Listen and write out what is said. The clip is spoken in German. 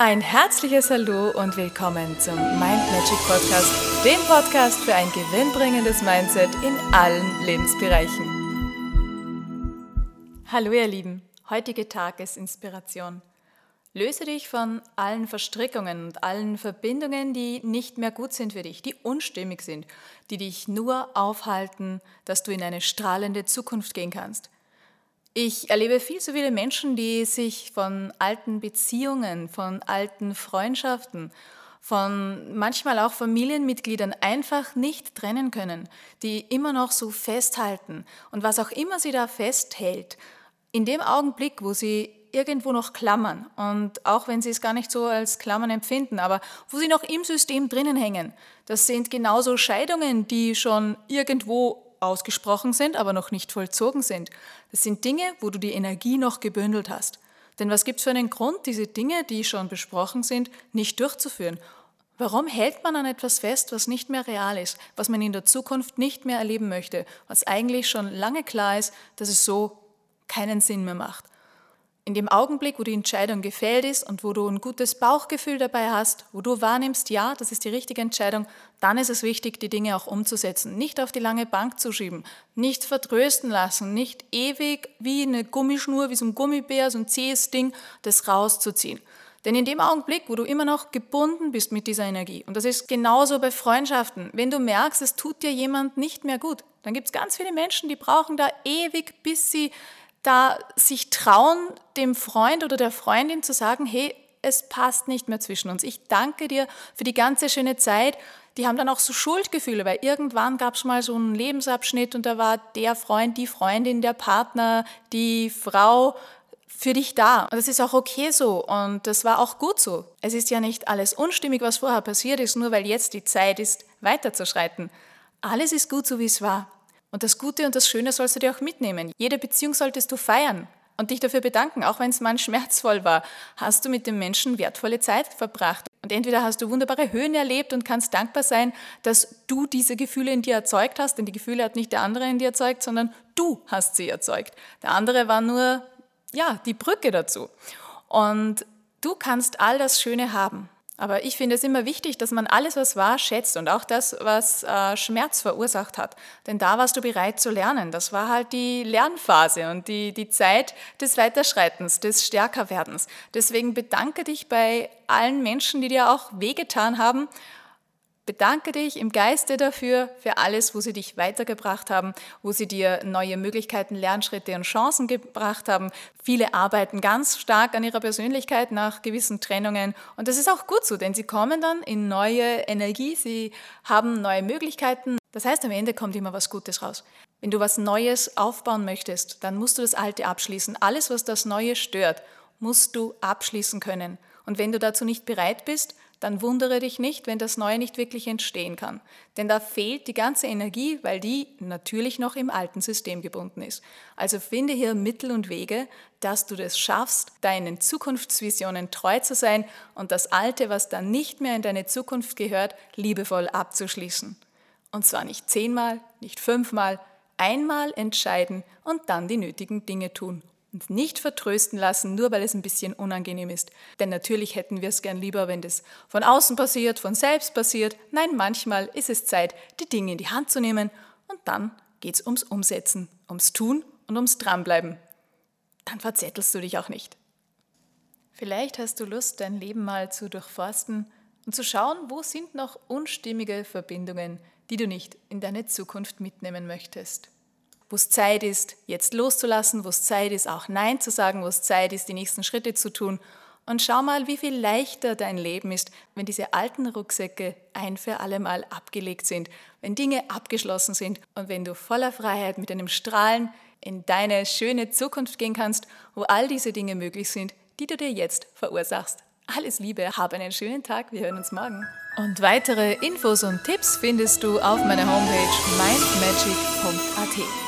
Ein herzliches Hallo und willkommen zum Mind Magic Podcast, dem Podcast für ein gewinnbringendes Mindset in allen Lebensbereichen. Hallo ihr Lieben, heutige Tagesinspiration. Löse dich von allen Verstrickungen und allen Verbindungen, die nicht mehr gut sind für dich, die unstimmig sind, die dich nur aufhalten, dass du in eine strahlende Zukunft gehen kannst. Ich erlebe viel zu viele Menschen, die sich von alten Beziehungen, von alten Freundschaften, von manchmal auch Familienmitgliedern einfach nicht trennen können, die immer noch so festhalten. Und was auch immer sie da festhält, in dem Augenblick, wo sie irgendwo noch klammern und auch wenn sie es gar nicht so als Klammern empfinden, aber wo sie noch im System drinnen hängen, das sind genauso Scheidungen, die schon irgendwo ausgesprochen sind, aber noch nicht vollzogen sind. Das sind Dinge, wo du die Energie noch gebündelt hast. Denn was gibt es für einen Grund, diese Dinge, die schon besprochen sind, nicht durchzuführen? Warum hält man an etwas fest, was nicht mehr real ist, was man in der Zukunft nicht mehr erleben möchte, was eigentlich schon lange klar ist, dass es so keinen Sinn mehr macht? In dem Augenblick, wo die Entscheidung gefällt ist und wo du ein gutes Bauchgefühl dabei hast, wo du wahrnimmst, ja, das ist die richtige Entscheidung, dann ist es wichtig, die Dinge auch umzusetzen. Nicht auf die lange Bank zu schieben, nicht vertrösten lassen, nicht ewig wie eine Gummischnur, wie so ein Gummibär, so ein zähes Ding, das rauszuziehen. Denn in dem Augenblick, wo du immer noch gebunden bist mit dieser Energie, und das ist genauso bei Freundschaften, wenn du merkst, es tut dir jemand nicht mehr gut, dann gibt es ganz viele Menschen, die brauchen da ewig, bis sie da sich trauen, dem Freund oder der Freundin zu sagen, hey, es passt nicht mehr zwischen uns. Ich danke dir für die ganze schöne Zeit. Die haben dann auch so Schuldgefühle, weil irgendwann gab es mal so einen Lebensabschnitt und da war der Freund, die Freundin, der Partner, die Frau für dich da. Und das ist auch okay so und das war auch gut so. Es ist ja nicht alles unstimmig, was vorher passiert ist, nur weil jetzt die Zeit ist, weiterzuschreiten. Alles ist gut so, wie es war. Und das Gute und das Schöne sollst du dir auch mitnehmen. Jede Beziehung solltest du feiern und dich dafür bedanken, auch wenn es mal schmerzvoll war. Hast du mit dem Menschen wertvolle Zeit verbracht. Und entweder hast du wunderbare Höhen erlebt und kannst dankbar sein, dass du diese Gefühle in dir erzeugt hast, denn die Gefühle hat nicht der andere in dir erzeugt, sondern du hast sie erzeugt. Der andere war nur, ja, die Brücke dazu. Und du kannst all das Schöne haben. Aber ich finde es immer wichtig, dass man alles, was war, schätzt und auch das, was äh, Schmerz verursacht hat. Denn da warst du bereit zu lernen. Das war halt die Lernphase und die, die Zeit des Weiterschreitens, des Stärkerwerdens. Deswegen bedanke dich bei allen Menschen, die dir auch wehgetan haben Bedanke dich im Geiste dafür, für alles, wo sie dich weitergebracht haben, wo sie dir neue Möglichkeiten, Lernschritte und Chancen gebracht haben. Viele arbeiten ganz stark an ihrer Persönlichkeit nach gewissen Trennungen und das ist auch gut so, denn sie kommen dann in neue Energie, sie haben neue Möglichkeiten. Das heißt, am Ende kommt immer was Gutes raus. Wenn du was Neues aufbauen möchtest, dann musst du das Alte abschließen. Alles, was das Neue stört, musst du abschließen können. Und wenn du dazu nicht bereit bist, dann wundere dich nicht, wenn das Neue nicht wirklich entstehen kann. Denn da fehlt die ganze Energie, weil die natürlich noch im alten System gebunden ist. Also finde hier Mittel und Wege, dass du das schaffst, deinen Zukunftsvisionen treu zu sein und das Alte, was dann nicht mehr in deine Zukunft gehört, liebevoll abzuschließen. Und zwar nicht zehnmal, nicht fünfmal, einmal entscheiden und dann die nötigen Dinge tun uns nicht vertrösten lassen, nur weil es ein bisschen unangenehm ist. Denn natürlich hätten wir es gern lieber, wenn das von außen passiert, von selbst passiert. Nein, manchmal ist es Zeit, die Dinge in die Hand zu nehmen und dann geht es ums Umsetzen, ums Tun und ums Dranbleiben. Dann verzettelst du dich auch nicht. Vielleicht hast du Lust, dein Leben mal zu durchforsten und zu schauen, wo sind noch unstimmige Verbindungen, die du nicht in deine Zukunft mitnehmen möchtest wo es Zeit ist, jetzt loszulassen, wo es Zeit ist, auch Nein zu sagen, wo es Zeit ist, die nächsten Schritte zu tun. Und schau mal, wie viel leichter dein Leben ist, wenn diese alten Rucksäcke ein für alle Mal abgelegt sind, wenn Dinge abgeschlossen sind und wenn du voller Freiheit mit einem Strahlen in deine schöne Zukunft gehen kannst, wo all diese Dinge möglich sind, die du dir jetzt verursachst. Alles Liebe, hab einen schönen Tag, wir hören uns morgen. Und weitere Infos und Tipps findest du auf meiner Homepage mindmagic.at.